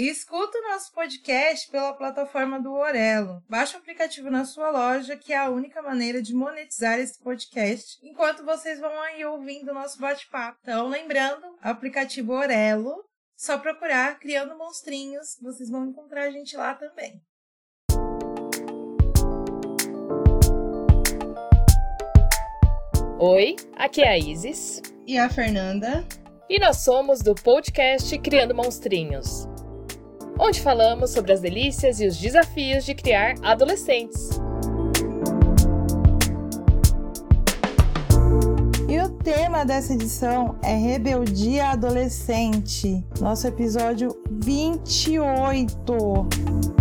E escuta o nosso podcast pela plataforma do Orelo. Baixe o aplicativo na sua loja, que é a única maneira de monetizar esse podcast, enquanto vocês vão aí ouvindo o nosso bate-papo. Então, lembrando, aplicativo Orelo, só procurar Criando Monstrinhos, vocês vão encontrar a gente lá também. Oi, aqui é a Isis. E a Fernanda. E nós somos do podcast Criando Monstrinhos, onde falamos sobre as delícias e os desafios de criar adolescentes. E o tema dessa edição é Rebeldia Adolescente, nosso episódio 28.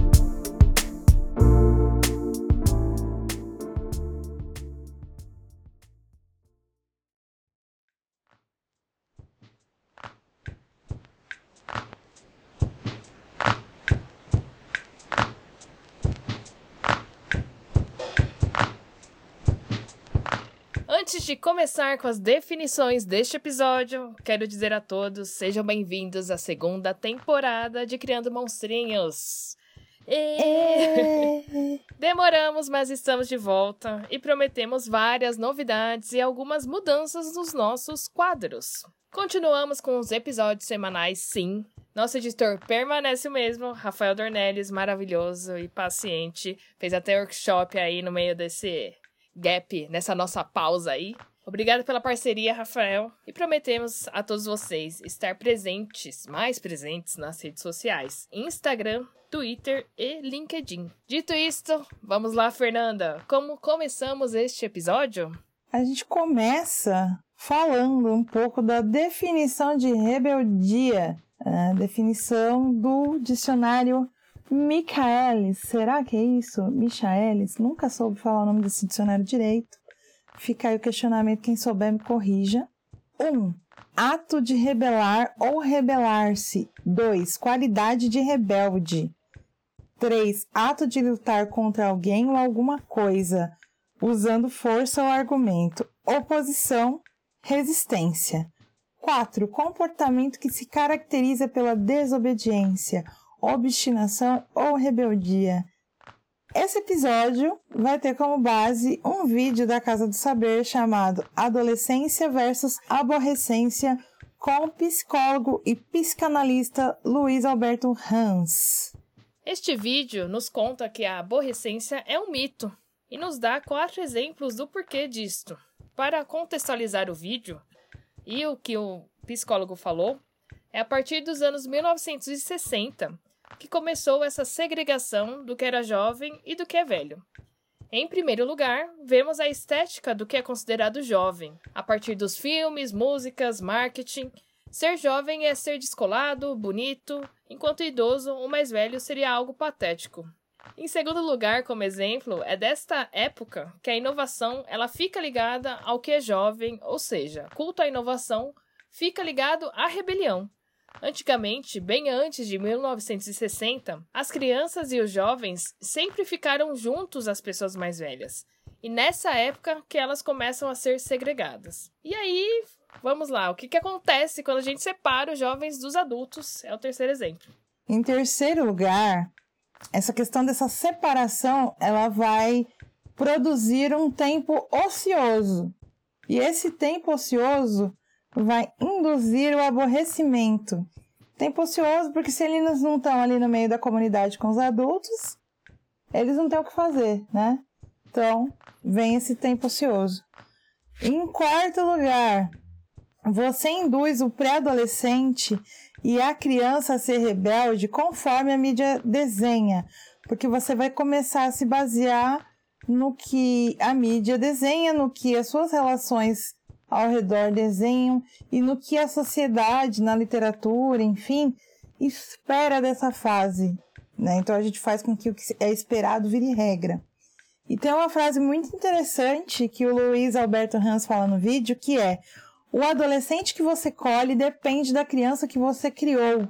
De começar com as definições deste episódio, quero dizer a todos: sejam bem-vindos à segunda temporada de Criando Monstrinhos. E... Demoramos, mas estamos de volta e prometemos várias novidades e algumas mudanças nos nossos quadros. Continuamos com os episódios semanais, sim. Nosso editor permanece o mesmo, Rafael Dornelles, maravilhoso e paciente. Fez até workshop aí no meio desse gap nessa nossa pausa aí. Obrigada pela parceria, Rafael, e prometemos a todos vocês estar presentes, mais presentes nas redes sociais: Instagram, Twitter e LinkedIn. Dito isto, vamos lá, Fernanda. Como começamos este episódio? A gente começa falando um pouco da definição de rebeldia, a definição do dicionário Michaelis, será que é isso? Michaelis? Nunca soube falar o nome desse dicionário direito. Fica aí o questionamento, quem souber me corrija. 1. Um, ato de rebelar ou rebelar-se. 2. Qualidade de rebelde. 3. Ato de lutar contra alguém ou alguma coisa, usando força ou argumento. Oposição, resistência. 4. Comportamento que se caracteriza pela desobediência obstinação ou rebeldia. Esse episódio vai ter como base um vídeo da Casa do Saber chamado Adolescência versus Aborrecência com o psicólogo e psicanalista Luiz Alberto Hans. Este vídeo nos conta que a aborrecência é um mito e nos dá quatro exemplos do porquê disto. Para contextualizar o vídeo e o que o psicólogo falou, é a partir dos anos 1960 que começou essa segregação do que era jovem e do que é velho. Em primeiro lugar, vemos a estética do que é considerado jovem, a partir dos filmes, músicas, marketing. Ser jovem é ser descolado, bonito, enquanto idoso ou mais velho seria algo patético. Em segundo lugar, como exemplo, é desta época que a inovação ela fica ligada ao que é jovem, ou seja, culto à inovação fica ligado à rebelião. Antigamente, bem antes de 1960, as crianças e os jovens sempre ficaram juntos às pessoas mais velhas. E nessa época que elas começam a ser segregadas. E aí, vamos lá, o que, que acontece quando a gente separa os jovens dos adultos? É o terceiro exemplo. Em terceiro lugar, essa questão dessa separação, ela vai produzir um tempo ocioso. E esse tempo ocioso vai induzir o aborrecimento. Tempo ocioso, porque se eles não estão ali no meio da comunidade com os adultos, eles não têm o que fazer, né? Então, vem esse tempo ocioso. Em quarto lugar, você induz o pré-adolescente e a criança a ser rebelde conforme a mídia desenha, porque você vai começar a se basear no que a mídia desenha, no que as suas relações ao redor desenham e no que a sociedade, na literatura, enfim, espera dessa fase. Né? Então a gente faz com que o que é esperado vire regra. E tem uma frase muito interessante que o Luiz Alberto Hans fala no vídeo, que é: o adolescente que você colhe depende da criança que você criou.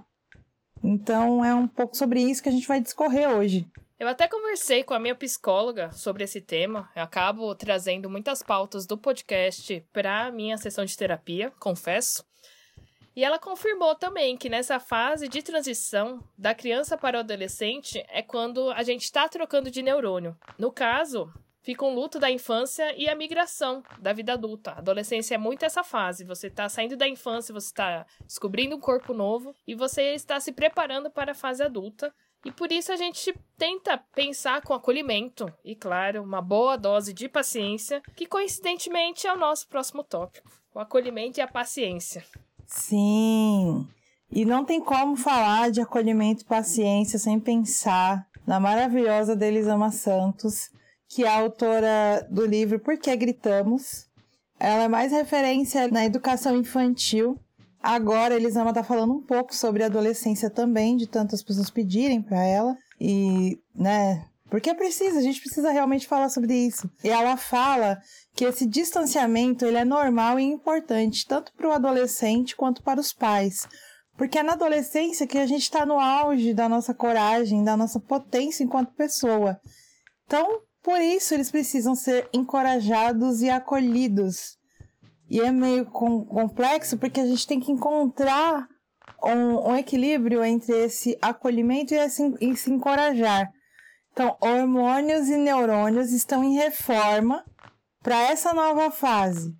Então é um pouco sobre isso que a gente vai discorrer hoje. Eu até conversei com a minha psicóloga sobre esse tema. Eu acabo trazendo muitas pautas do podcast para minha sessão de terapia, confesso. E ela confirmou também que nessa fase de transição da criança para o adolescente é quando a gente está trocando de neurônio. No caso, fica um luto da infância e a migração da vida adulta. A adolescência é muito essa fase. Você está saindo da infância, você está descobrindo um corpo novo e você está se preparando para a fase adulta. E por isso a gente tenta pensar com acolhimento e, claro, uma boa dose de paciência, que coincidentemente é o nosso próximo tópico: o acolhimento e a paciência. Sim. E não tem como falar de acolhimento e paciência sem pensar na maravilhosa Delisama Santos, que é autora do livro Por que Gritamos. Ela é mais referência na educação infantil. Agora, Elisama está falando um pouco sobre adolescência também, de tantas pessoas pedirem para ela. E, né, porque precisa, a gente precisa realmente falar sobre isso. E ela fala que esse distanciamento ele é normal e importante, tanto para o adolescente quanto para os pais. Porque é na adolescência que a gente está no auge da nossa coragem, da nossa potência enquanto pessoa. Então, por isso eles precisam ser encorajados e acolhidos. E é meio com, complexo porque a gente tem que encontrar um, um equilíbrio entre esse acolhimento e esse, e se encorajar. Então, hormônios e neurônios estão em reforma para essa nova fase.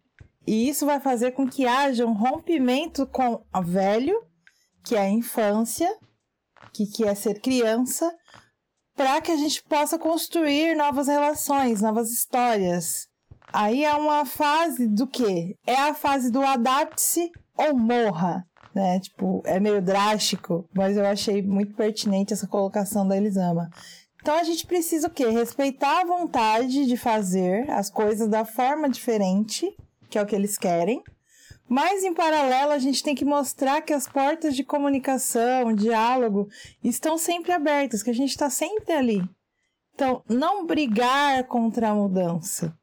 E isso vai fazer com que haja um rompimento com o velho, que é a infância, que, que é ser criança, para que a gente possa construir novas relações, novas histórias. Aí é uma fase do quê? É a fase do adapte-se ou morra, né? Tipo, é meio drástico, mas eu achei muito pertinente essa colocação da Elisama. Então a gente precisa o quê? Respeitar a vontade de fazer as coisas da forma diferente, que é o que eles querem. Mas em paralelo, a gente tem que mostrar que as portas de comunicação, diálogo, estão sempre abertas, que a gente está sempre ali. Então, não brigar contra a mudança.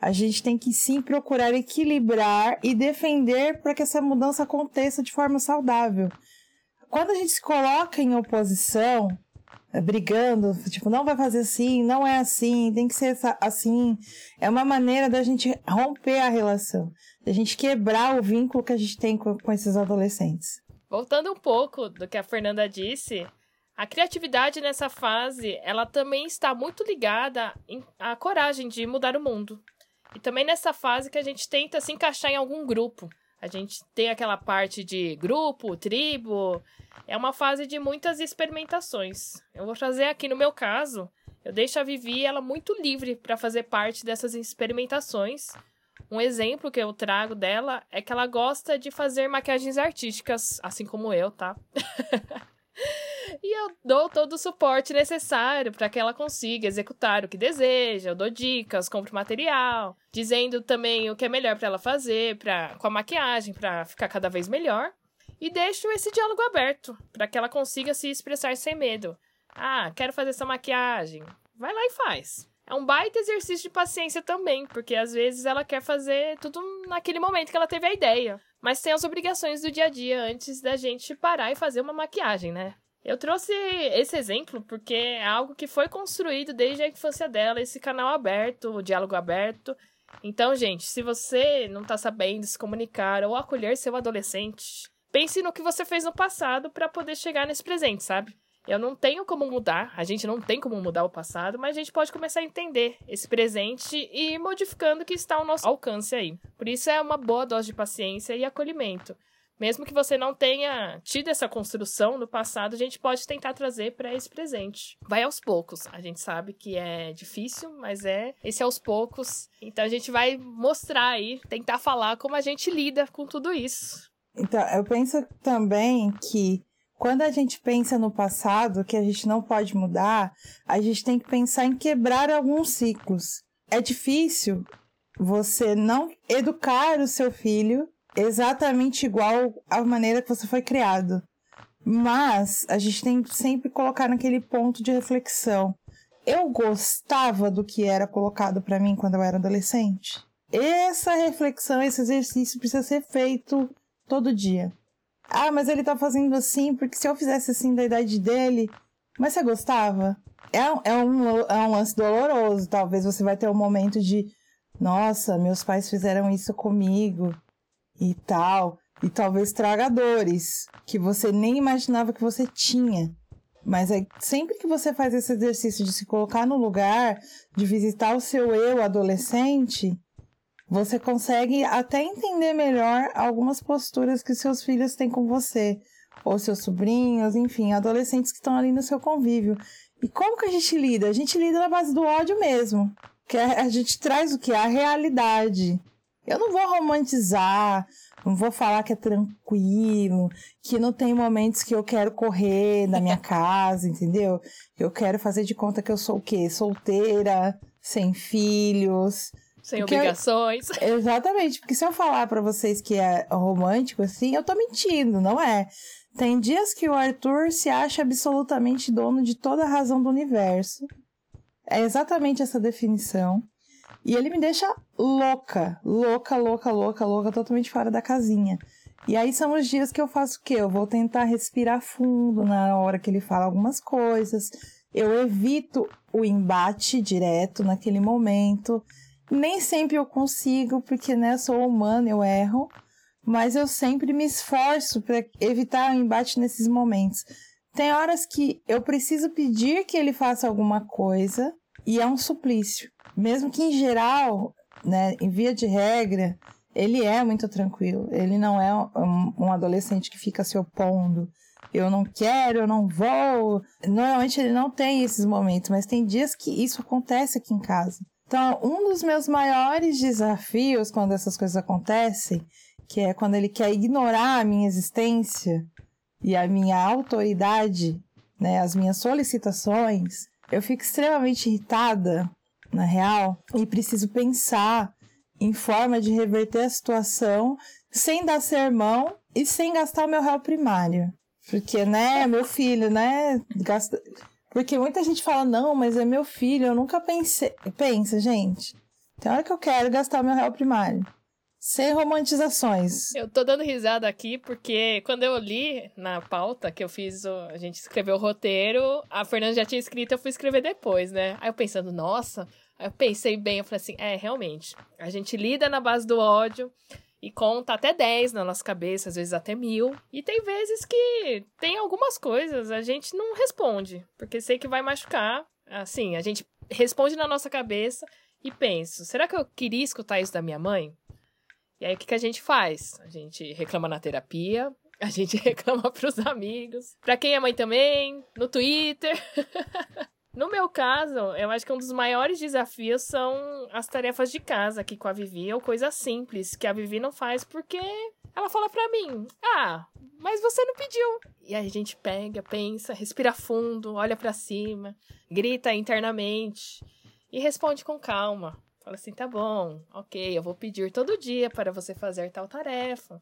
A gente tem que sim procurar equilibrar e defender para que essa mudança aconteça de forma saudável. Quando a gente se coloca em oposição, brigando, tipo, não vai fazer assim, não é assim, tem que ser assim. É uma maneira da gente romper a relação, da gente quebrar o vínculo que a gente tem com, com esses adolescentes. Voltando um pouco do que a Fernanda disse, a criatividade nessa fase, ela também está muito ligada à coragem de mudar o mundo. E também nessa fase que a gente tenta se encaixar em algum grupo. A gente tem aquela parte de grupo, tribo. É uma fase de muitas experimentações. Eu vou trazer aqui no meu caso, eu deixo a Vivi ela muito livre para fazer parte dessas experimentações. Um exemplo que eu trago dela é que ela gosta de fazer maquiagens artísticas, assim como eu, tá? E eu dou todo o suporte necessário para que ela consiga executar o que deseja. Eu dou dicas, compro material, dizendo também o que é melhor para ela fazer, para com a maquiagem, para ficar cada vez melhor. E deixo esse diálogo aberto para que ela consiga se expressar sem medo. Ah, quero fazer essa maquiagem. Vai lá e faz. É um baita exercício de paciência também, porque às vezes ela quer fazer tudo naquele momento que ela teve a ideia. Mas tem as obrigações do dia a dia antes da gente parar e fazer uma maquiagem, né? Eu trouxe esse exemplo porque é algo que foi construído desde a infância dela, esse canal aberto, o diálogo aberto. Então, gente, se você não tá sabendo se comunicar ou acolher seu adolescente, pense no que você fez no passado para poder chegar nesse presente, sabe? Eu não tenho como mudar, a gente não tem como mudar o passado, mas a gente pode começar a entender esse presente e ir modificando o que está ao nosso alcance aí. Por isso é uma boa dose de paciência e acolhimento. Mesmo que você não tenha tido essa construção no passado, a gente pode tentar trazer para esse presente. Vai aos poucos. A gente sabe que é difícil, mas é esse aos poucos. Então a gente vai mostrar aí, tentar falar como a gente lida com tudo isso. Então, eu penso também que quando a gente pensa no passado, que a gente não pode mudar, a gente tem que pensar em quebrar alguns ciclos. É difícil você não educar o seu filho exatamente igual à maneira que você foi criado. Mas a gente tem que sempre colocar naquele ponto de reflexão. Eu gostava do que era colocado para mim quando eu era adolescente? Essa reflexão, esse exercício precisa ser feito todo dia. Ah, mas ele tá fazendo assim porque se eu fizesse assim da idade dele. Mas você gostava? É, é, um, é um lance doloroso. Talvez você vai ter um momento de: nossa, meus pais fizeram isso comigo e tal. E talvez traga dores que você nem imaginava que você tinha. Mas aí, sempre que você faz esse exercício de se colocar no lugar, de visitar o seu eu adolescente, você consegue até entender melhor algumas posturas que seus filhos têm com você, ou seus sobrinhos, enfim, adolescentes que estão ali no seu convívio. E como que a gente lida? A gente lida na base do ódio mesmo. Que a gente traz o que? A realidade. Eu não vou romantizar, não vou falar que é tranquilo, que não tem momentos que eu quero correr na minha casa, entendeu? Eu quero fazer de conta que eu sou o quê? Solteira, sem filhos. Sem obrigações. Eu, exatamente, porque se eu falar para vocês que é romântico assim, eu tô mentindo, não é? Tem dias que o Arthur se acha absolutamente dono de toda a razão do universo. É exatamente essa definição. E ele me deixa louca, louca, louca, louca, louca, totalmente fora da casinha. E aí são os dias que eu faço o quê? Eu vou tentar respirar fundo na hora que ele fala algumas coisas. Eu evito o embate direto naquele momento. Nem sempre eu consigo, porque né, sou humano, eu erro. Mas eu sempre me esforço para evitar o embate nesses momentos. Tem horas que eu preciso pedir que ele faça alguma coisa e é um suplício. Mesmo que em geral, né, em via de regra, ele é muito tranquilo. Ele não é um, um adolescente que fica se opondo. Eu não quero, eu não vou. Normalmente ele não tem esses momentos, mas tem dias que isso acontece aqui em casa. Então, um dos meus maiores desafios quando essas coisas acontecem, que é quando ele quer ignorar a minha existência e a minha autoridade, né, as minhas solicitações, eu fico extremamente irritada, na real, e preciso pensar em forma de reverter a situação sem dar sermão e sem gastar o meu réu primário. Porque, né, meu filho, né, gasta... Porque muita gente fala, não, mas é meu filho, eu nunca pensei. Pensa, gente. Tem hora que eu quero gastar meu réu primário. Sem romantizações. Eu tô dando risada aqui porque quando eu li na pauta que eu fiz, o, a gente escreveu o roteiro, a Fernanda já tinha escrito, eu fui escrever depois, né? Aí eu pensando, nossa, aí eu pensei bem, eu falei assim, é, realmente, a gente lida na base do ódio e conta até 10 na nossa cabeça, às vezes até mil. E tem vezes que tem algumas coisas a gente não responde, porque sei que vai machucar. Assim, a gente responde na nossa cabeça e penso, será que eu queria escutar isso da minha mãe? E aí o que, que a gente faz? A gente reclama na terapia, a gente reclama pros amigos, pra quem é mãe também, no Twitter. no meu caso, eu acho que um dos maiores desafios são as tarefas de casa aqui com a Vivi, ou coisas simples que a Vivi não faz porque ela fala pra mim: Ah, mas você não pediu. E aí a gente pega, pensa, respira fundo, olha para cima, grita internamente e responde com calma. Fala assim, tá bom, ok, eu vou pedir todo dia para você fazer tal tarefa.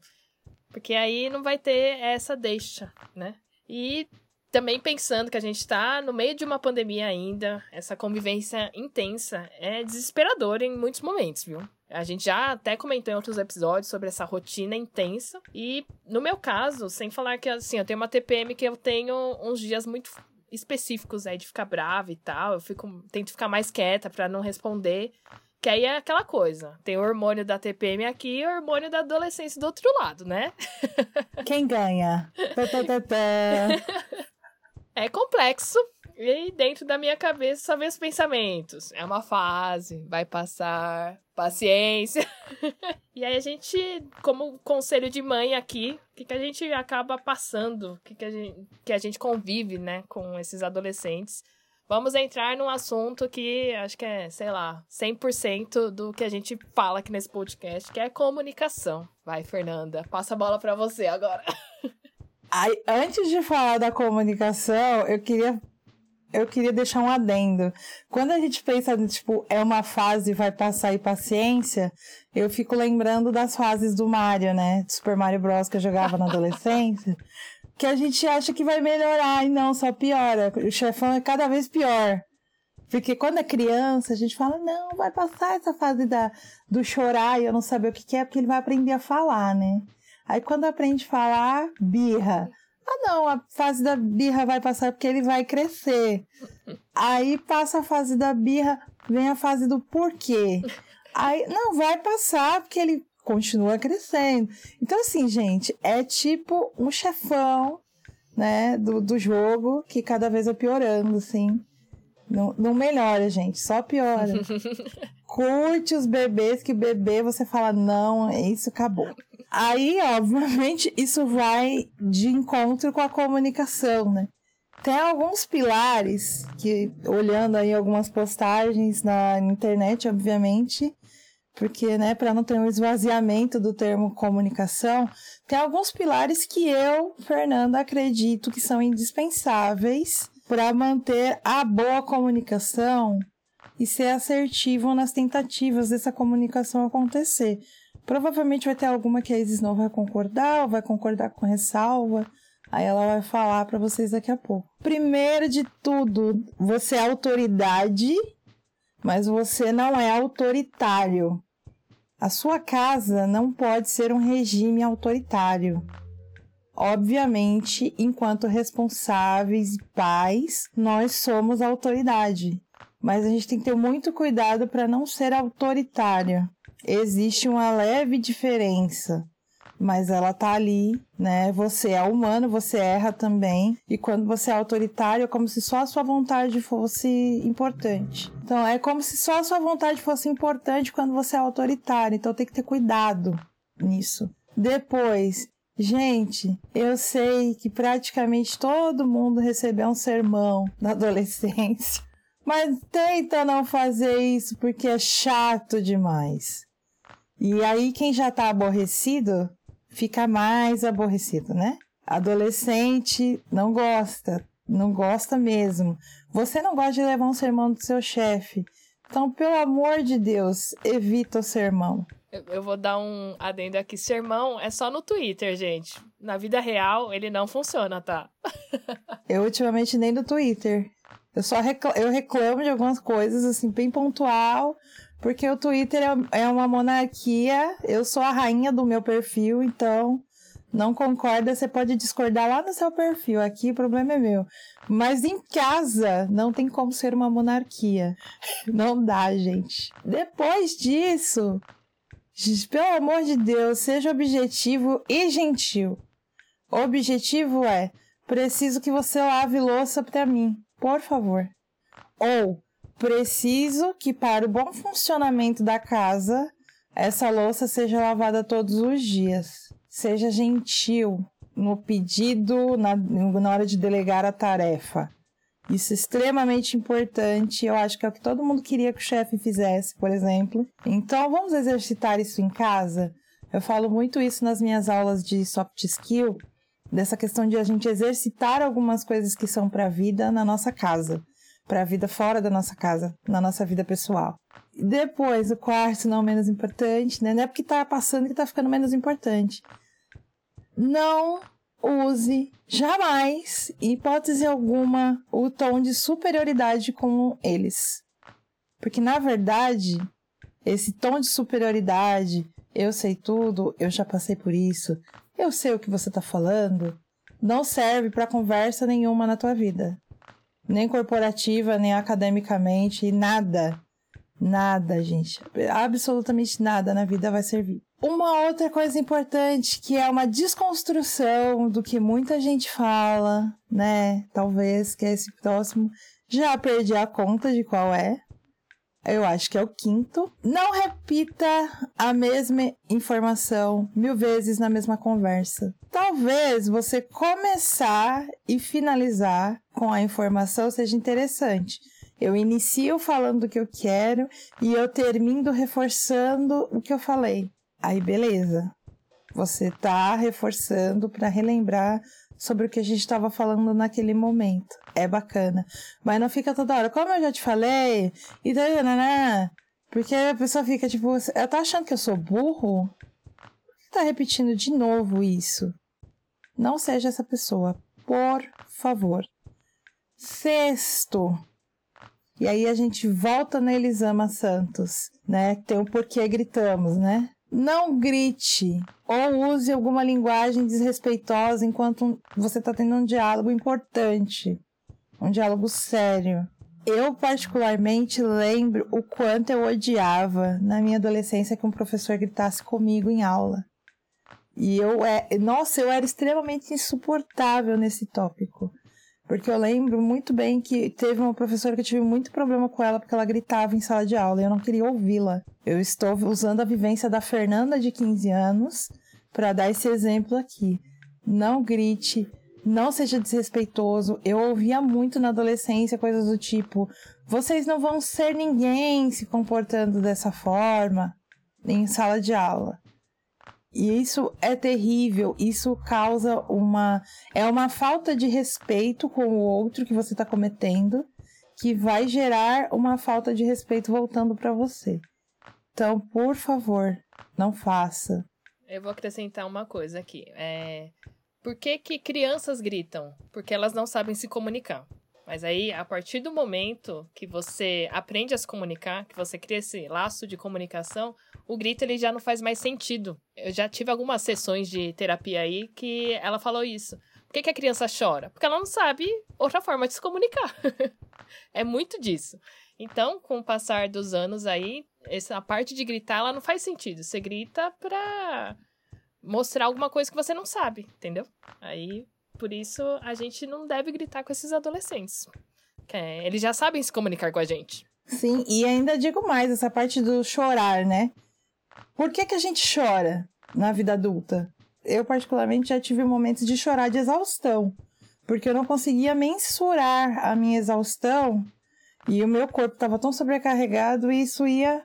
Porque aí não vai ter essa deixa, né? E também pensando que a gente está no meio de uma pandemia ainda, essa convivência intensa é desesperadora em muitos momentos, viu? A gente já até comentou em outros episódios sobre essa rotina intensa. E no meu caso, sem falar que assim, eu tenho uma TPM que eu tenho uns dias muito específicos aí de ficar brava e tal. Eu fico, tento ficar mais quieta para não responder. Que aí é aquela coisa. Tem o hormônio da TPM aqui e o hormônio da adolescência do outro lado, né? Quem ganha? é complexo. E dentro da minha cabeça só vem os pensamentos. É uma fase, vai passar, paciência. e aí a gente, como conselho de mãe aqui, o que, que a gente acaba passando? O que, que, a gente, que a gente convive, né, com esses adolescentes? Vamos entrar num assunto que acho que é, sei lá, 100% do que a gente fala aqui nesse podcast, que é comunicação. Vai, Fernanda, passa a bola para você agora. Aí, antes de falar da comunicação, eu queria eu queria deixar um adendo. Quando a gente pensa, tipo, é uma fase, vai passar e paciência, eu fico lembrando das fases do Mario, né? Do Super Mario Bros. que eu jogava na adolescência que a gente acha que vai melhorar e não, só piora. O chefão é cada vez pior. Porque quando é criança, a gente fala, não, vai passar essa fase da, do chorar e eu não saber o que, que é, porque ele vai aprender a falar, né? Aí quando aprende a falar, birra. Ah, não, a fase da birra vai passar porque ele vai crescer. Aí passa a fase da birra, vem a fase do porquê. Aí, não, vai passar porque ele continua crescendo. Então, assim, gente, é tipo um chefão, né, do, do jogo que cada vez vai piorando, assim. Não, não melhora, gente, só piora. Curte os bebês, que bebê você fala, não, isso acabou. Aí, obviamente, isso vai de encontro com a comunicação, né? Tem alguns pilares que, olhando aí algumas postagens na internet, obviamente, porque, né, para não ter um esvaziamento do termo comunicação, tem alguns pilares que eu, Fernanda, acredito que são indispensáveis para manter a boa comunicação e ser assertivo nas tentativas dessa comunicação acontecer. Provavelmente vai ter alguma que a Isis não vai concordar, ou vai concordar com ressalva. Aí ela vai falar para vocês daqui a pouco. Primeiro de tudo, você é autoridade, mas você não é autoritário. A sua casa não pode ser um regime autoritário. Obviamente, enquanto responsáveis pais, nós somos autoridade. Mas a gente tem que ter muito cuidado para não ser autoritária. Existe uma leve diferença, mas ela tá ali, né? Você é humano, você erra também. E quando você é autoritário, é como se só a sua vontade fosse importante. Então, é como se só a sua vontade fosse importante quando você é autoritário. Então, tem que ter cuidado nisso. Depois, gente, eu sei que praticamente todo mundo recebeu um sermão na adolescência. Mas tenta não fazer isso porque é chato demais. E aí, quem já tá aborrecido, fica mais aborrecido, né? Adolescente não gosta, não gosta mesmo. Você não gosta de levar um sermão do seu chefe. Então, pelo amor de Deus, evita o sermão. Eu vou dar um adendo aqui. Sermão é só no Twitter, gente. Na vida real, ele não funciona, tá? eu ultimamente nem no Twitter. Eu só reclamo, eu reclamo de algumas coisas, assim, bem pontual, porque o Twitter é, é uma monarquia. Eu sou a rainha do meu perfil, então não concorda, você pode discordar lá no seu perfil. Aqui o problema é meu. Mas em casa não tem como ser uma monarquia. Não dá, gente. Depois disso, pelo amor de Deus, seja objetivo e gentil. Objetivo é: preciso que você lave louça para mim, por favor. Ou preciso que para o bom funcionamento da casa, essa louça seja lavada todos os dias. Seja gentil no pedido, na, na hora de delegar a tarefa. Isso é extremamente importante. Eu acho que é o que todo mundo queria que o chefe fizesse, por exemplo. Então, vamos exercitar isso em casa? Eu falo muito isso nas minhas aulas de soft skill, dessa questão de a gente exercitar algumas coisas que são para a vida na nossa casa, para a vida fora da nossa casa, na nossa vida pessoal. Depois, o quarto, não menos importante, né? Não é porque tá passando que tá ficando menos importante. Não use jamais, em hipótese alguma, o tom de superioridade com eles. Porque, na verdade, esse tom de superioridade, eu sei tudo, eu já passei por isso, eu sei o que você está falando, não serve para conversa nenhuma na tua vida. Nem corporativa, nem academicamente, nada. Nada, gente. Absolutamente nada na vida vai servir. Uma outra coisa importante que é uma desconstrução do que muita gente fala, né? Talvez que é esse próximo. Já perdi a conta de qual é. Eu acho que é o quinto. Não repita a mesma informação mil vezes na mesma conversa. Talvez você começar e finalizar com a informação seja interessante. Eu inicio falando o que eu quero e eu termino reforçando o que eu falei. Aí, beleza. Você tá reforçando para relembrar sobre o que a gente estava falando naquele momento. É bacana. Mas não fica toda hora, como eu já te falei, e daí, né? Porque a pessoa fica tipo, eu tô achando que eu sou burro? Tá repetindo de novo isso? Não seja essa pessoa, por favor. Sexto. E aí a gente volta na Elisama Santos, né? Tem o um porquê gritamos, né? Não grite ou use alguma linguagem desrespeitosa enquanto você está tendo um diálogo importante, um diálogo sério. Eu, particularmente, lembro o quanto eu odiava na minha adolescência que um professor gritasse comigo em aula. E eu, é, nossa, eu era extremamente insuportável nesse tópico. Porque eu lembro muito bem que teve uma professora que eu tive muito problema com ela porque ela gritava em sala de aula e eu não queria ouvi-la. Eu estou usando a vivência da Fernanda de 15 anos para dar esse exemplo aqui. Não grite, não seja desrespeitoso. Eu ouvia muito na adolescência coisas do tipo: vocês não vão ser ninguém se comportando dessa forma em sala de aula. E isso é terrível, isso causa uma. É uma falta de respeito com o outro que você está cometendo, que vai gerar uma falta de respeito voltando para você. Então, por favor, não faça. Eu vou acrescentar uma coisa aqui. É... Por que, que crianças gritam? Porque elas não sabem se comunicar. Mas aí, a partir do momento que você aprende a se comunicar, que você cria esse laço de comunicação, o grito ele já não faz mais sentido. Eu já tive algumas sessões de terapia aí que ela falou isso. Por que, que a criança chora? Porque ela não sabe outra forma de se comunicar. é muito disso. Então, com o passar dos anos aí, essa parte de gritar, ela não faz sentido. Você grita pra mostrar alguma coisa que você não sabe, entendeu? Aí por isso, a gente não deve gritar com esses adolescentes. É, eles já sabem se comunicar com a gente. Sim, e ainda digo mais, essa parte do chorar, né? Por que, que a gente chora na vida adulta? Eu, particularmente, já tive momentos de chorar de exaustão, porque eu não conseguia mensurar a minha exaustão e o meu corpo estava tão sobrecarregado e isso ia.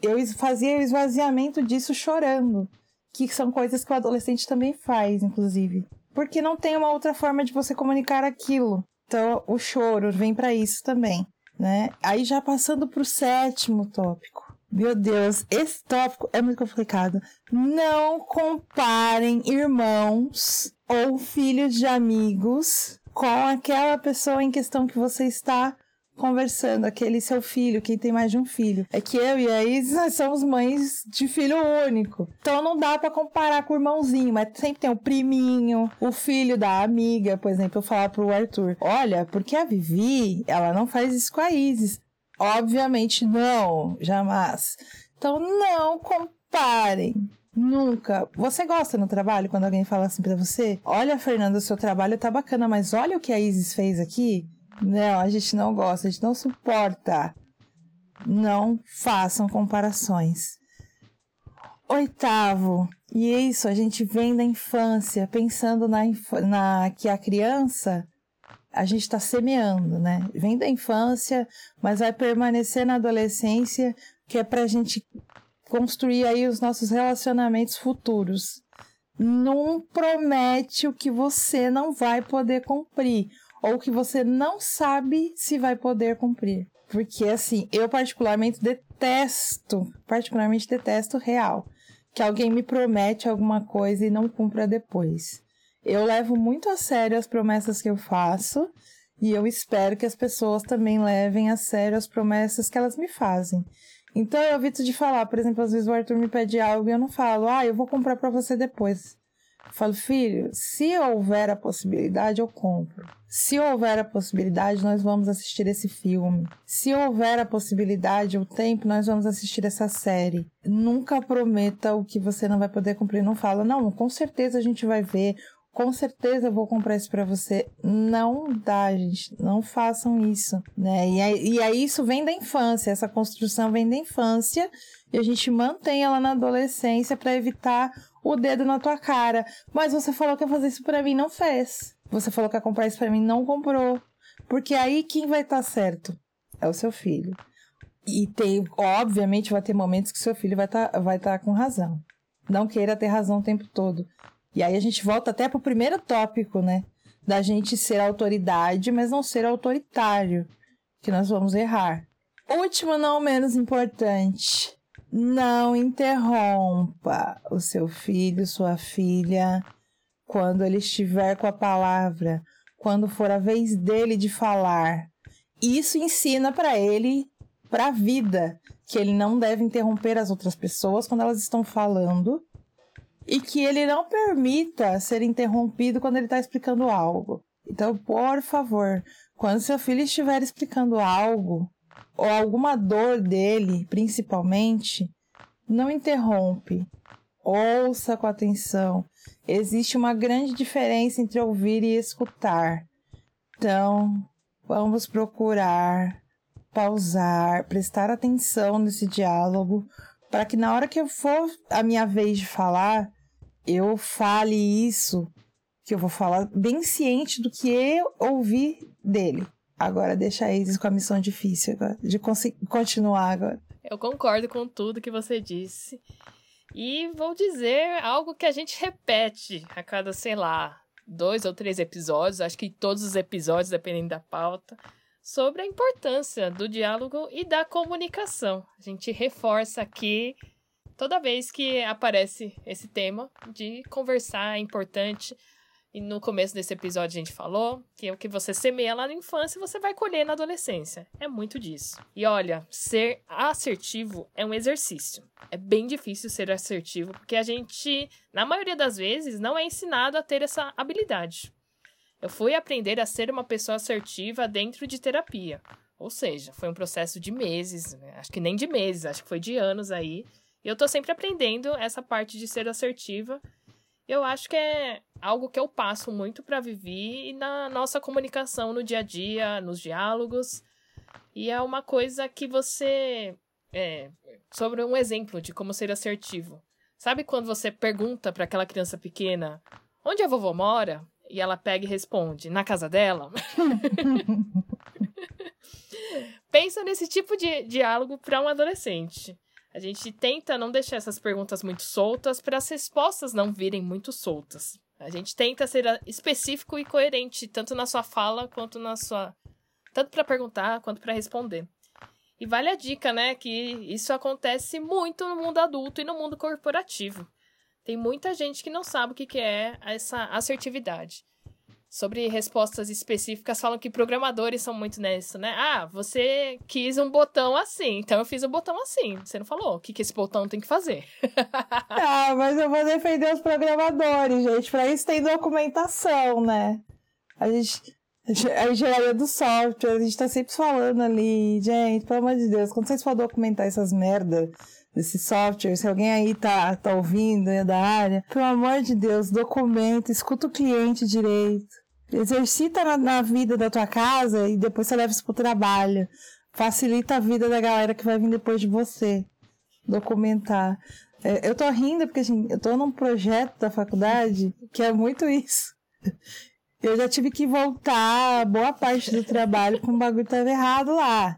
Eu fazia o esvaziamento disso chorando, que são coisas que o adolescente também faz, inclusive porque não tem uma outra forma de você comunicar aquilo. Então, o choro vem para isso também, né? Aí já passando para o sétimo tópico. Meu Deus, esse tópico é muito complicado. Não comparem irmãos ou filhos de amigos com aquela pessoa em questão que você está conversando, aquele seu filho, quem tem mais de um filho. É que eu e a Isis, nós somos mães de filho único. Então não dá para comparar com o irmãozinho, mas sempre tem o priminho, o filho da amiga, por exemplo, eu falar pro Arthur: olha, porque a Vivi, ela não faz isso com a Isis. Obviamente não, jamais. Então não comparem. Nunca. Você gosta no trabalho quando alguém fala assim para você? Olha, Fernanda, o seu trabalho tá bacana, mas olha o que a Isis fez aqui. Não, a gente não gosta, a gente não suporta. Não façam comparações. Oitavo, e é isso, a gente vem da infância, pensando na, na que a criança, a gente está semeando, né? Vem da infância, mas vai permanecer na adolescência, que é para a gente construir aí os nossos relacionamentos futuros. Não promete o que você não vai poder cumprir ou que você não sabe se vai poder cumprir. Porque, assim, eu particularmente detesto, particularmente detesto real, que alguém me promete alguma coisa e não cumpra depois. Eu levo muito a sério as promessas que eu faço e eu espero que as pessoas também levem a sério as promessas que elas me fazem. Então eu evito de falar, por exemplo, às vezes o Arthur me pede algo e eu não falo, ah, eu vou comprar para você depois. Eu falo, filho, se houver a possibilidade, eu compro. Se houver a possibilidade, nós vamos assistir esse filme. Se houver a possibilidade, o tempo, nós vamos assistir essa série. Nunca prometa o que você não vai poder cumprir. Não fala, não, com certeza a gente vai ver. Com certeza eu vou comprar isso para você. Não dá, gente. Não façam isso, né? E aí, e aí isso vem da infância. Essa construção vem da infância e a gente mantém ela na adolescência para evitar o dedo na tua cara. Mas você falou que ia fazer isso para mim, não fez. Você falou que ia comprar isso para mim, não comprou. Porque aí quem vai estar tá certo? É o seu filho. E tem, obviamente, vai ter momentos que seu filho vai estar tá, vai tá com razão. Não queira ter razão o tempo todo. E aí a gente volta até pro primeiro tópico, né? Da gente ser autoridade, mas não ser autoritário. Que nós vamos errar. Último, não menos importante. Não interrompa o seu filho, sua filha, quando ele estiver com a palavra, quando for a vez dele de falar. Isso ensina para ele, para a vida, que ele não deve interromper as outras pessoas quando elas estão falando e que ele não permita ser interrompido quando ele está explicando algo. Então, por favor, Quando seu filho estiver explicando algo, ou alguma dor dele, principalmente, não interrompe. Ouça com atenção. Existe uma grande diferença entre ouvir e escutar. Então, vamos procurar pausar, prestar atenção nesse diálogo, para que na hora que eu for a minha vez de falar, eu fale isso que eu vou falar bem ciente do que eu ouvi dele. Agora deixa a Isis com a missão difícil agora, de continuar agora. Eu concordo com tudo que você disse. E vou dizer algo que a gente repete a cada, sei lá, dois ou três episódios, acho que todos os episódios, dependendo da pauta, sobre a importância do diálogo e da comunicação. A gente reforça aqui toda vez que aparece esse tema de conversar é importante. E no começo desse episódio a gente falou que o que você semeia lá na infância você vai colher na adolescência. É muito disso. E olha, ser assertivo é um exercício. É bem difícil ser assertivo porque a gente, na maioria das vezes, não é ensinado a ter essa habilidade. Eu fui aprender a ser uma pessoa assertiva dentro de terapia. Ou seja, foi um processo de meses, né? acho que nem de meses, acho que foi de anos aí. E eu tô sempre aprendendo essa parte de ser assertiva eu acho que é algo que eu passo muito para viver na nossa comunicação no dia a dia, nos diálogos. E é uma coisa que você. É, sobre um exemplo de como ser assertivo. Sabe quando você pergunta para aquela criança pequena onde a vovó mora? E ela pega e responde: na casa dela? Pensa nesse tipo de diálogo para um adolescente. A gente tenta não deixar essas perguntas muito soltas para as respostas não virem muito soltas. A gente tenta ser específico e coerente, tanto na sua fala quanto na sua. Tanto para perguntar quanto para responder. E vale a dica, né, que isso acontece muito no mundo adulto e no mundo corporativo. Tem muita gente que não sabe o que é essa assertividade sobre respostas específicas falam que programadores são muito nisso, né? Ah, você quis um botão assim, então eu fiz o um botão assim. Você não falou o que, que esse botão tem que fazer. ah, mas eu vou defender os programadores, gente. Pra isso tem documentação, né? A gente. A engenharia do software, a gente tá sempre falando ali, gente, pelo amor de Deus, quando vocês for documentar essas merdas desse software, se alguém aí tá, tá ouvindo, é da área, pelo amor de Deus, documenta, escuta o cliente direito. Exercita na, na, vida da tua casa e depois você leva isso pro trabalho. Facilita a vida da galera que vai vir depois de você. Documentar. É, eu tô rindo porque assim, eu tô num projeto da faculdade que é muito isso. Eu já tive que voltar boa parte do trabalho com o bagulho que tava errado lá.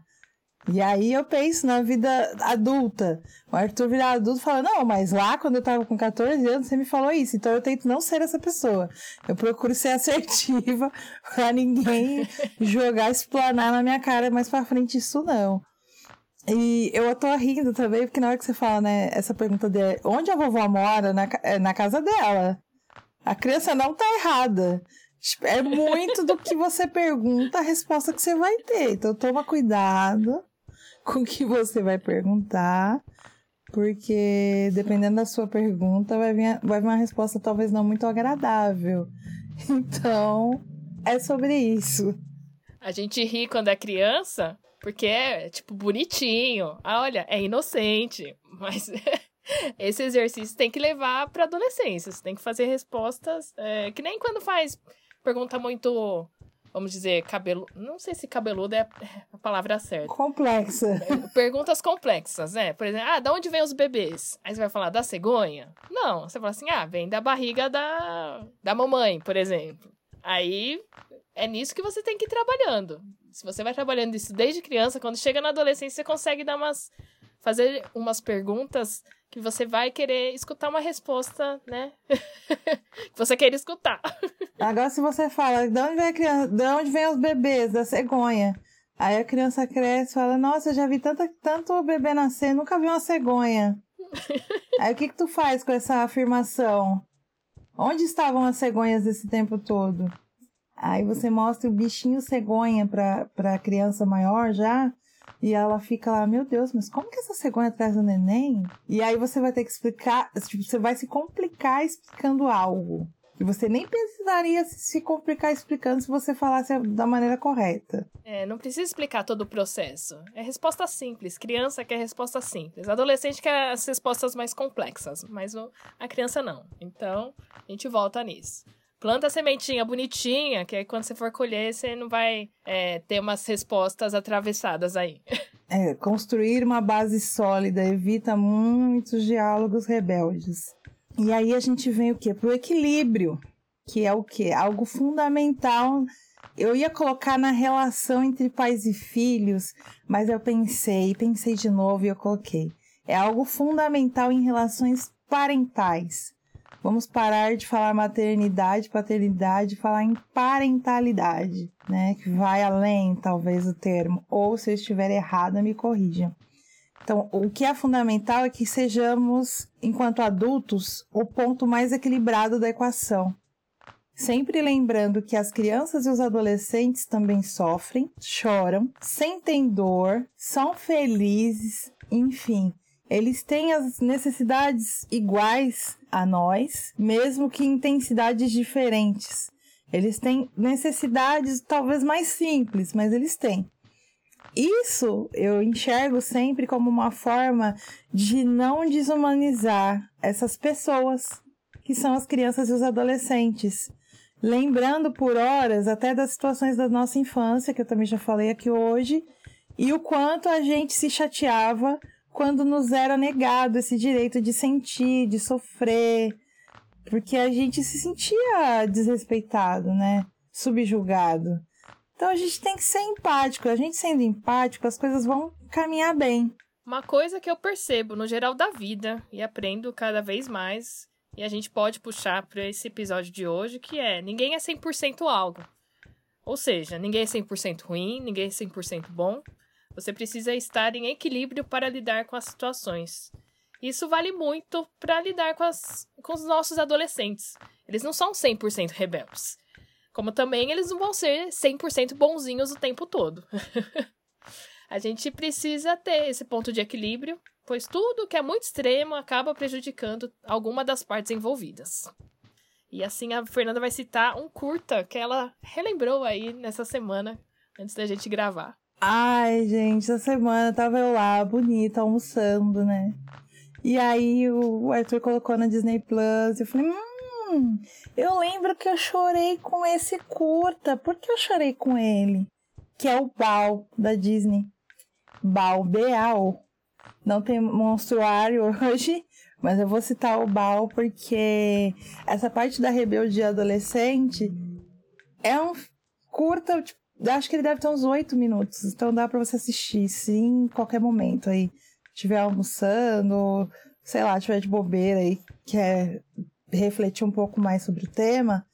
E aí eu penso na vida adulta. O Arthur virar adulto fala, não, mas lá quando eu tava com 14 anos você me falou isso, então eu tento não ser essa pessoa. Eu procuro ser assertiva pra ninguém jogar, explanar na minha cara mais pra frente isso não. E eu tô rindo também, porque na hora que você fala, né, essa pergunta de onde a vovó mora, na, é na casa dela. A criança não tá errada. Tipo, é muito do que você pergunta, a resposta que você vai ter. Então toma cuidado com que você vai perguntar, porque dependendo da sua pergunta, vai vir, vai vir uma resposta talvez não muito agradável. Então, é sobre isso. A gente ri quando é criança, porque é, tipo, bonitinho. Ah, olha, é inocente. Mas esse exercício tem que levar para adolescência. Você tem que fazer respostas é, que nem quando faz pergunta muito vamos dizer, cabelo. Não sei se cabeludo é a palavra certa. Complexa. Perguntas complexas, né? Por exemplo, ah, da onde vem os bebês? Aí você vai falar da cegonha? Não, você fala assim, ah, vem da barriga da, da mamãe, por exemplo. Aí é nisso que você tem que ir trabalhando. Se você vai trabalhando isso desde criança, quando chega na adolescência, você consegue dar umas. Fazer umas perguntas que você vai querer escutar uma resposta, né? que você quer escutar. Agora, se você fala, de onde vem a criança, de onde vem os bebês, da cegonha? Aí a criança cresce e fala, nossa, eu já vi tanto, tanto bebê nascer, nunca vi uma cegonha. Aí o que que tu faz com essa afirmação? Onde estavam as cegonhas esse tempo todo? Aí você mostra o bichinho cegonha pra, pra criança maior já, e ela fica lá, meu Deus, mas como que essa cegonha traz o neném? E aí você vai ter que explicar, tipo, você vai se complicar explicando algo. que você nem precisaria se complicar explicando se você falasse da maneira correta. É, não precisa explicar todo o processo. É resposta simples. Criança quer resposta simples. Adolescente quer as respostas mais complexas, mas a criança não. Então, a gente volta nisso. Planta a sementinha bonitinha, que aí quando você for colher, você não vai é, ter umas respostas atravessadas aí. É, construir uma base sólida evita muitos diálogos rebeldes. E aí a gente vem o quê? Para o equilíbrio, que é o quê? Algo fundamental. Eu ia colocar na relação entre pais e filhos, mas eu pensei, pensei de novo e eu coloquei. É algo fundamental em relações parentais. Vamos parar de falar maternidade, paternidade, falar em parentalidade, né? Que vai além, talvez, o termo. Ou se eu estiver errada, me corrijam. Então, o que é fundamental é que sejamos, enquanto adultos, o ponto mais equilibrado da equação. Sempre lembrando que as crianças e os adolescentes também sofrem, choram, sentem dor, são felizes, enfim, eles têm as necessidades iguais a nós, mesmo que intensidades diferentes. Eles têm necessidades talvez mais simples, mas eles têm. Isso eu enxergo sempre como uma forma de não desumanizar essas pessoas, que são as crianças e os adolescentes. Lembrando por horas até das situações da nossa infância, que eu também já falei aqui hoje, e o quanto a gente se chateava quando nos era negado esse direito de sentir, de sofrer, porque a gente se sentia desrespeitado, né? Subjugado. Então a gente tem que ser empático. A gente sendo empático, as coisas vão caminhar bem. Uma coisa que eu percebo no geral da vida e aprendo cada vez mais, e a gente pode puxar para esse episódio de hoje, que é: ninguém é 100% algo. Ou seja, ninguém é 100% ruim, ninguém é 100% bom. Você precisa estar em equilíbrio para lidar com as situações. Isso vale muito para lidar com, as, com os nossos adolescentes. Eles não são 100% rebeldes. Como também eles não vão ser 100% bonzinhos o tempo todo. a gente precisa ter esse ponto de equilíbrio, pois tudo que é muito extremo acaba prejudicando alguma das partes envolvidas. E assim a Fernanda vai citar um curta que ela relembrou aí nessa semana, antes da gente gravar. Ai, gente, essa semana tava eu lá, bonita, almoçando, né? E aí o Arthur colocou na Disney Plus, eu falei, hum, eu lembro que eu chorei com esse curta. Por que eu chorei com ele? Que é o Bal da Disney. Bal, B-A-O. Não tem monstruário hoje, mas eu vou citar o Bal porque essa parte da rebeldia adolescente é um curta, tipo, acho que ele deve ter uns oito minutos, então dá para você assistir, sim, em qualquer momento aí. Estiver almoçando, sei lá, tiver de bobeira aí, quer refletir um pouco mais sobre o tema,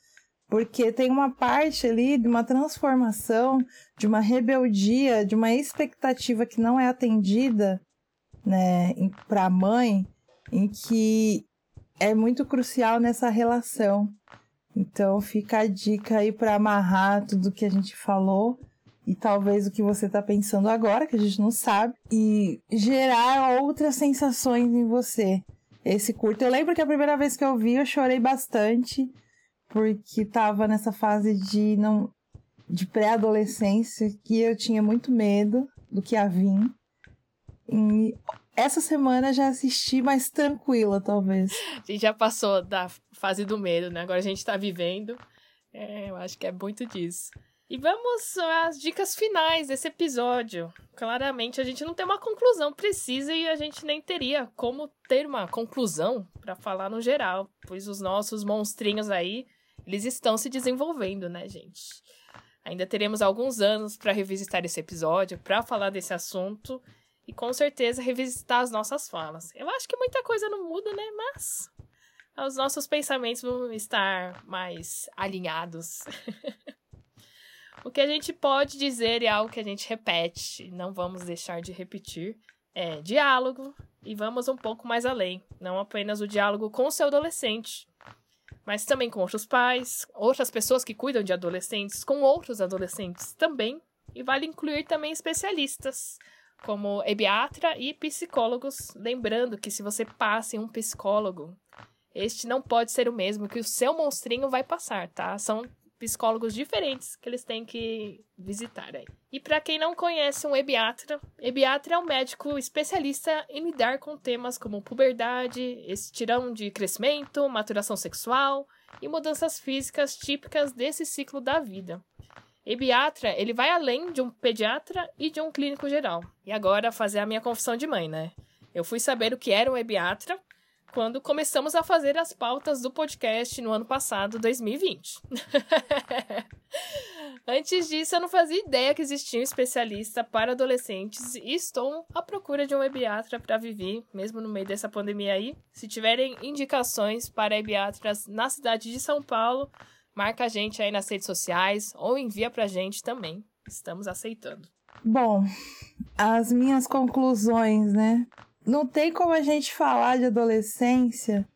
porque tem uma parte ali de uma transformação, de uma rebeldia, de uma expectativa que não é atendida, né, para a mãe, em que é muito crucial nessa relação. Então fica a dica aí para amarrar tudo que a gente falou e talvez o que você está pensando agora, que a gente não sabe, e gerar outras sensações em você esse curto. Eu lembro que a primeira vez que eu vi, eu chorei bastante, porque tava nessa fase de não de pré-adolescência que eu tinha muito medo do que ia vir. E essa semana já assisti mais tranquila, talvez. A gente já passou da fase do medo, né? Agora a gente tá vivendo. É, eu acho que é muito disso. E vamos às dicas finais desse episódio. Claramente a gente não tem uma conclusão precisa e a gente nem teria como ter uma conclusão para falar no geral, pois os nossos monstrinhos aí, eles estão se desenvolvendo, né, gente? Ainda teremos alguns anos para revisitar esse episódio, para falar desse assunto e com certeza revisitar as nossas falas. Eu acho que muita coisa não muda, né, mas os nossos pensamentos vão estar mais alinhados. O que a gente pode dizer é algo que a gente repete, não vamos deixar de repetir, é diálogo e vamos um pouco mais além, não apenas o diálogo com o seu adolescente, mas também com outros pais, outras pessoas que cuidam de adolescentes, com outros adolescentes também, e vale incluir também especialistas, como ebiatra e psicólogos, lembrando que se você passa em um psicólogo, este não pode ser o mesmo que o seu monstrinho vai passar, tá? São psicólogos diferentes que eles têm que visitar aí. E para quem não conhece um ebiatra, ebiatra é um médico especialista em lidar com temas como puberdade, estirão de crescimento, maturação sexual e mudanças físicas típicas desse ciclo da vida. Ebiatra, ele vai além de um pediatra e de um clínico geral. E agora fazer a minha confissão de mãe, né? Eu fui saber o que era um ebiatra quando começamos a fazer as pautas do podcast no ano passado, 2020. Antes disso, eu não fazia ideia que existia um especialista para adolescentes e estou à procura de um ebiatra para viver, mesmo no meio dessa pandemia aí. Se tiverem indicações para ebiatras na cidade de São Paulo, marca a gente aí nas redes sociais ou envia para a gente também. Estamos aceitando. Bom, as minhas conclusões, né? Não tem como a gente falar de adolescência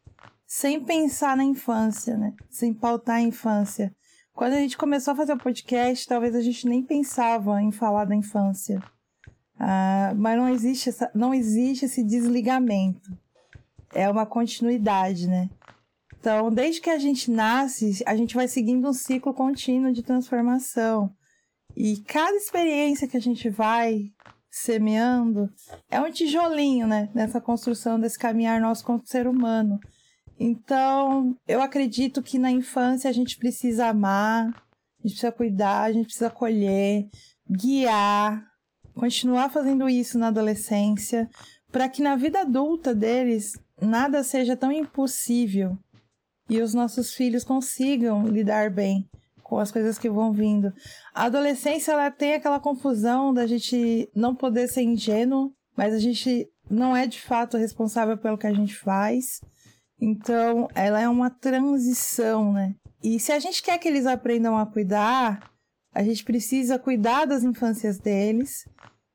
sem pensar na infância, né? Sem pautar a infância. Quando a gente começou a fazer o podcast, talvez a gente nem pensava em falar da infância. Ah, mas não existe, essa, não existe esse desligamento. É uma continuidade, né? Então, desde que a gente nasce, a gente vai seguindo um ciclo contínuo de transformação. E cada experiência que a gente vai semeando, é um tijolinho, né? Nessa construção desse caminhar nosso como ser humano. Então, eu acredito que na infância a gente precisa amar, a gente precisa cuidar, a gente precisa acolher, guiar, continuar fazendo isso na adolescência, para que na vida adulta deles nada seja tão impossível e os nossos filhos consigam lidar bem com as coisas que vão vindo. A adolescência ela tem aquela confusão da gente não poder ser ingênuo, mas a gente não é de fato responsável pelo que a gente faz. Então, ela é uma transição, né? E se a gente quer que eles aprendam a cuidar, a gente precisa cuidar das infâncias deles.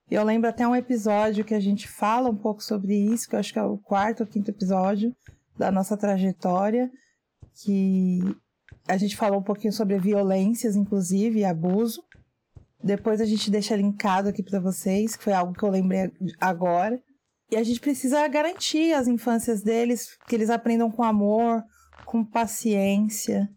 Eu lembro até um episódio que a gente fala um pouco sobre isso, que eu acho que é o quarto ou quinto episódio da nossa trajetória, que a gente falou um pouquinho sobre violências, inclusive, e abuso. Depois a gente deixa linkado aqui para vocês, que foi algo que eu lembrei agora. E a gente precisa garantir as infâncias deles, que eles aprendam com amor, com paciência.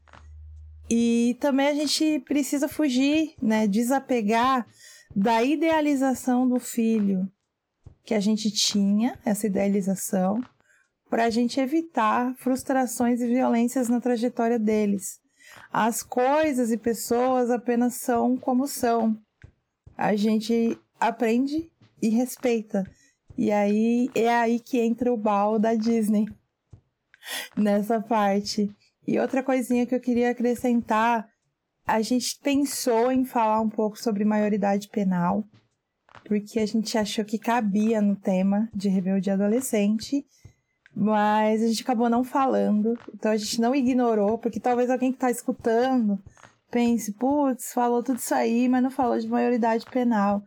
E também a gente precisa fugir, né, desapegar da idealização do filho que a gente tinha, essa idealização, para a gente evitar frustrações e violências na trajetória deles. As coisas e pessoas apenas são como são. A gente aprende e respeita. E aí é aí que entra o bal da Disney nessa parte. E outra coisinha que eu queria acrescentar, a gente pensou em falar um pouco sobre maioridade penal, porque a gente achou que cabia no tema de rebelde adolescente mas a gente acabou não falando, então a gente não ignorou, porque talvez alguém que está escutando pense, putz, falou tudo isso aí, mas não falou de maioridade penal.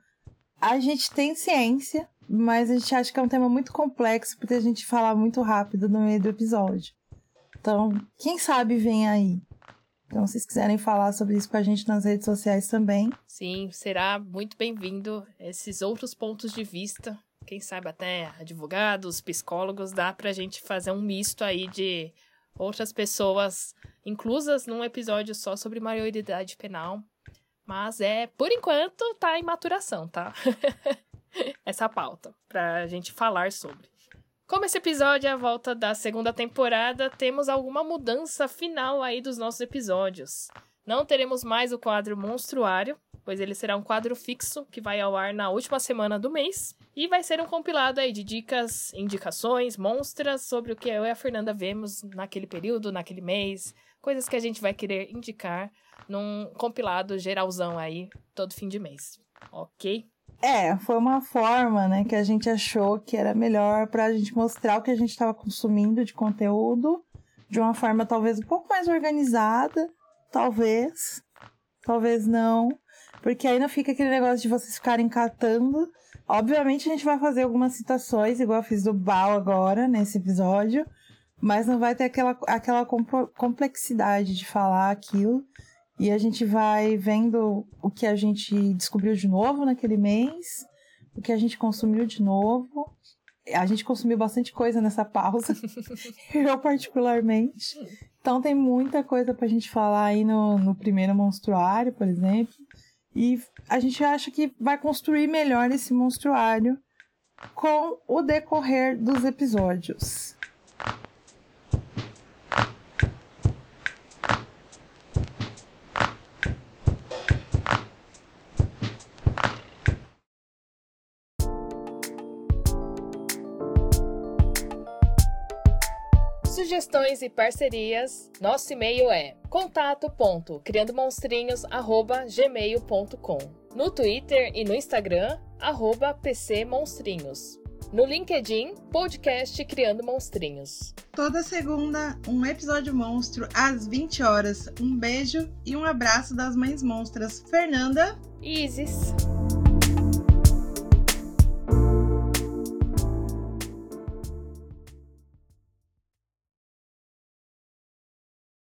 A gente tem ciência, mas a gente acha que é um tema muito complexo porque a gente falar muito rápido no meio do episódio. Então, quem sabe vem aí. Então, se vocês quiserem falar sobre isso com a gente nas redes sociais também. Sim, será muito bem-vindo esses outros pontos de vista quem sabe até advogados, psicólogos, dá pra gente fazer um misto aí de outras pessoas inclusas num episódio só sobre maioridade penal. Mas é, por enquanto, tá em maturação, tá? Essa pauta, pra gente falar sobre. Como esse episódio é a volta da segunda temporada, temos alguma mudança final aí dos nossos episódios. Não teremos mais o quadro Monstruário, pois ele será um quadro fixo que vai ao ar na última semana do mês. E vai ser um compilado aí de dicas, indicações, monstras sobre o que eu e a Fernanda vemos naquele período, naquele mês, coisas que a gente vai querer indicar num compilado geralzão aí, todo fim de mês. Ok? É, foi uma forma, né, que a gente achou que era melhor para a gente mostrar o que a gente estava consumindo de conteúdo de uma forma talvez um pouco mais organizada, talvez, talvez não, porque aí não fica aquele negócio de vocês ficarem catando. Obviamente a gente vai fazer algumas citações, igual eu fiz do Bal agora, nesse episódio. Mas não vai ter aquela, aquela complexidade de falar aquilo. E a gente vai vendo o que a gente descobriu de novo naquele mês, o que a gente consumiu de novo. A gente consumiu bastante coisa nessa pausa, eu particularmente. Então tem muita coisa pra gente falar aí no, no primeiro monstruário, por exemplo. E a gente acha que vai construir melhor esse monstruário com o decorrer dos episódios. Sugestões e parcerias, nosso e-mail é contato.criandomonstrinhos@gmail.com. No Twitter e no Instagram, arroba PCMonstrinhos. No LinkedIn, podcast Criando Monstrinhos. Toda segunda, um episódio monstro às 20 horas. Um beijo e um abraço das mães monstras, Fernanda e Isis.